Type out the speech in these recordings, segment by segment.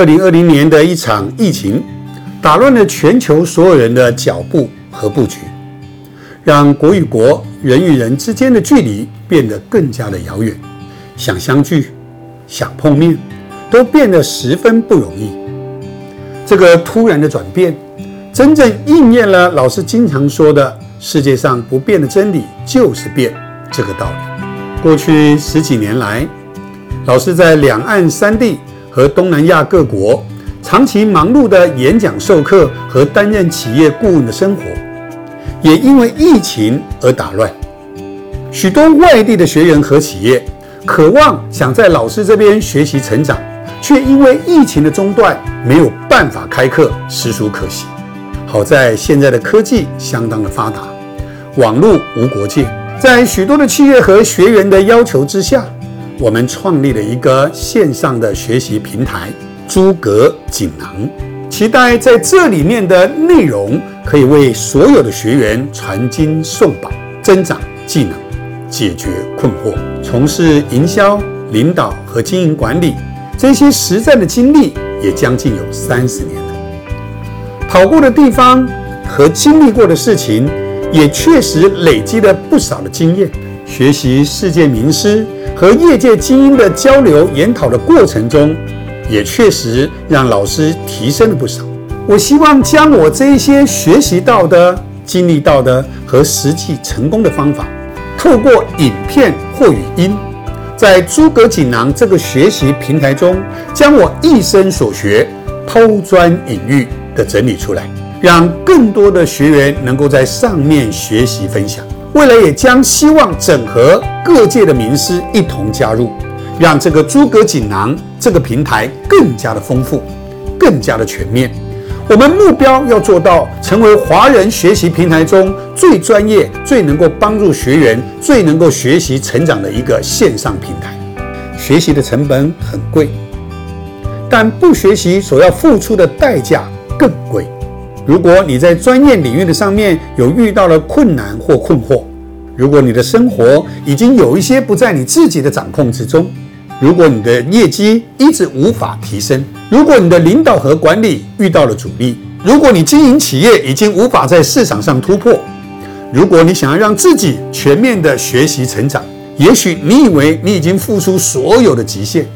二零二零年的一场疫情，打乱了全球所有人的脚步和布局，让国与国、人与人之间的距离变得更加的遥远。想相聚、想碰面，都变得十分不容易。这个突然的转变，真正应验了老师经常说的“世界上不变的真理就是变”这个道理。过去十几年来，老师在两岸三地和东南亚各国长期忙碌的演讲、授课和担任企业顾问的生活，也因为疫情而打乱。许多外地的学员和企业渴望想在老师这边学习成长，却因为疫情的中断没有办法开课，实属可惜。好在现在的科技相当的发达，网络无国界。在许多的企业和学员的要求之下，我们创立了一个线上的学习平台——诸葛锦囊，期待在这里面的内容可以为所有的学员传经送宝，增长技能，解决困惑，从事营销、领导和经营管理这些实战的经历也将近有三十年了，跑过的地方和经历过的事情。也确实累积了不少的经验，学习世界名师和业界精英的交流研讨的过程中，也确实让老师提升了不少。我希望将我这一些学习到的、经历到的和实际成功的方法，透过影片或语音，在诸葛锦囊这个学习平台中，将我一生所学抛砖引玉的整理出来。让更多的学员能够在上面学习分享，未来也将希望整合各界的名师一同加入，让这个诸葛锦囊这个平台更加的丰富，更加的全面。我们目标要做到成为华人学习平台中最专业、最能够帮助学员、最能够学习成长的一个线上平台。学习的成本很贵，但不学习所要付出的代价更贵。如果你在专业领域的上面有遇到了困难或困惑，如果你的生活已经有一些不在你自己的掌控之中，如果你的业绩一直无法提升，如果你的领导和管理遇到了阻力，如果你经营企业已经无法在市场上突破，如果你想要让自己全面的学习成长，也许你以为你已经付出所有的极限，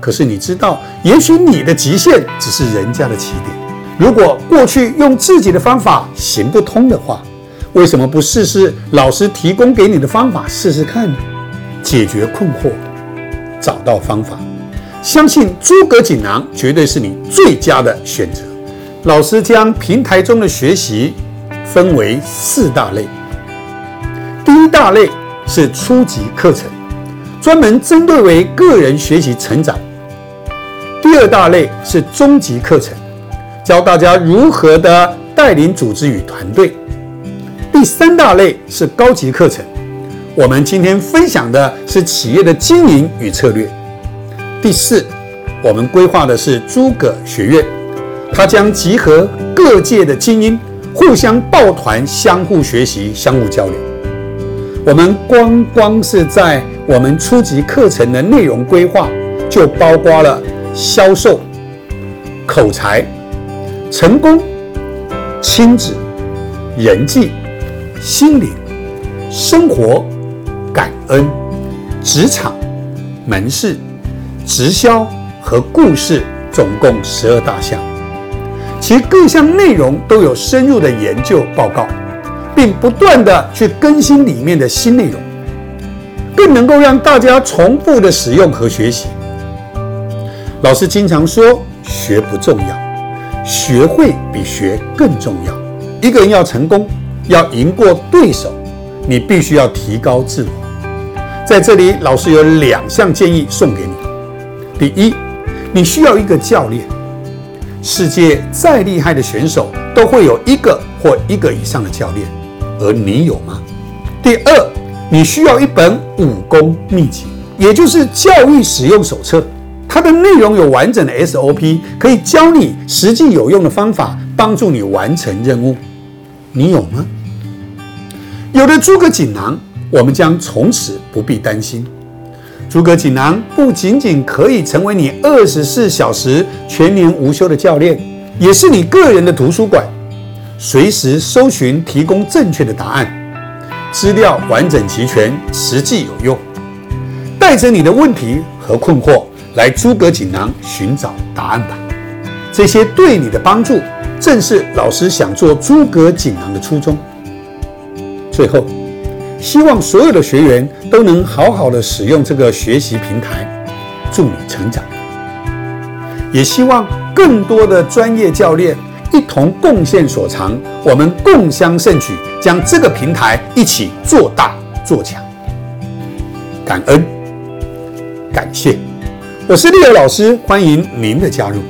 可是你知道，也许你的极限只是人家的起点。如果过去用自己的方法行不通的话，为什么不试试老师提供给你的方法试试看呢？解决困惑，找到方法，相信诸葛锦囊绝对是你最佳的选择。老师将平台中的学习分为四大类。第一大类是初级课程，专门针对为个人学习成长。第二大类是中级课程。教大家如何的带领组织与团队。第三大类是高级课程，我们今天分享的是企业的经营与策略。第四，我们规划的是诸葛学院，它将集合各界的精英，互相抱团，相互学习，相互交流。我们光光是在我们初级课程的内容规划，就包括了销售、口才。成功、亲子、人际、心灵、生活、感恩、职场、门市、直销和故事，总共十二大项。其各项内容都有深入的研究报告，并不断的去更新里面的新内容，更能够让大家重复的使用和学习。老师经常说，学不重要。学会比学更重要。一个人要成功，要赢过对手，你必须要提高自我。在这里，老师有两项建议送给你。第一，你需要一个教练。世界再厉害的选手都会有一个或一个以上的教练，而你有吗？第二，你需要一本武功秘籍，也就是教育使用手册。它的内容有完整的 SOP，可以教你实际有用的方法，帮助你完成任务。你有吗？有了诸葛锦囊，我们将从此不必担心。诸葛锦囊不仅仅可以成为你二十四小时全年无休的教练，也是你个人的图书馆，随时搜寻提供正确的答案，资料完整齐全，实际有用。带着你的问题和困惑来诸葛锦囊寻找答案吧。这些对你的帮助，正是老师想做诸葛锦囊的初衷。最后。希望所有的学员都能好好的使用这个学习平台，助你成长。也希望更多的专业教练一同贡献所长，我们共襄盛举，将这个平台一起做大做强。感恩，感谢，我是丽友老师，欢迎您的加入。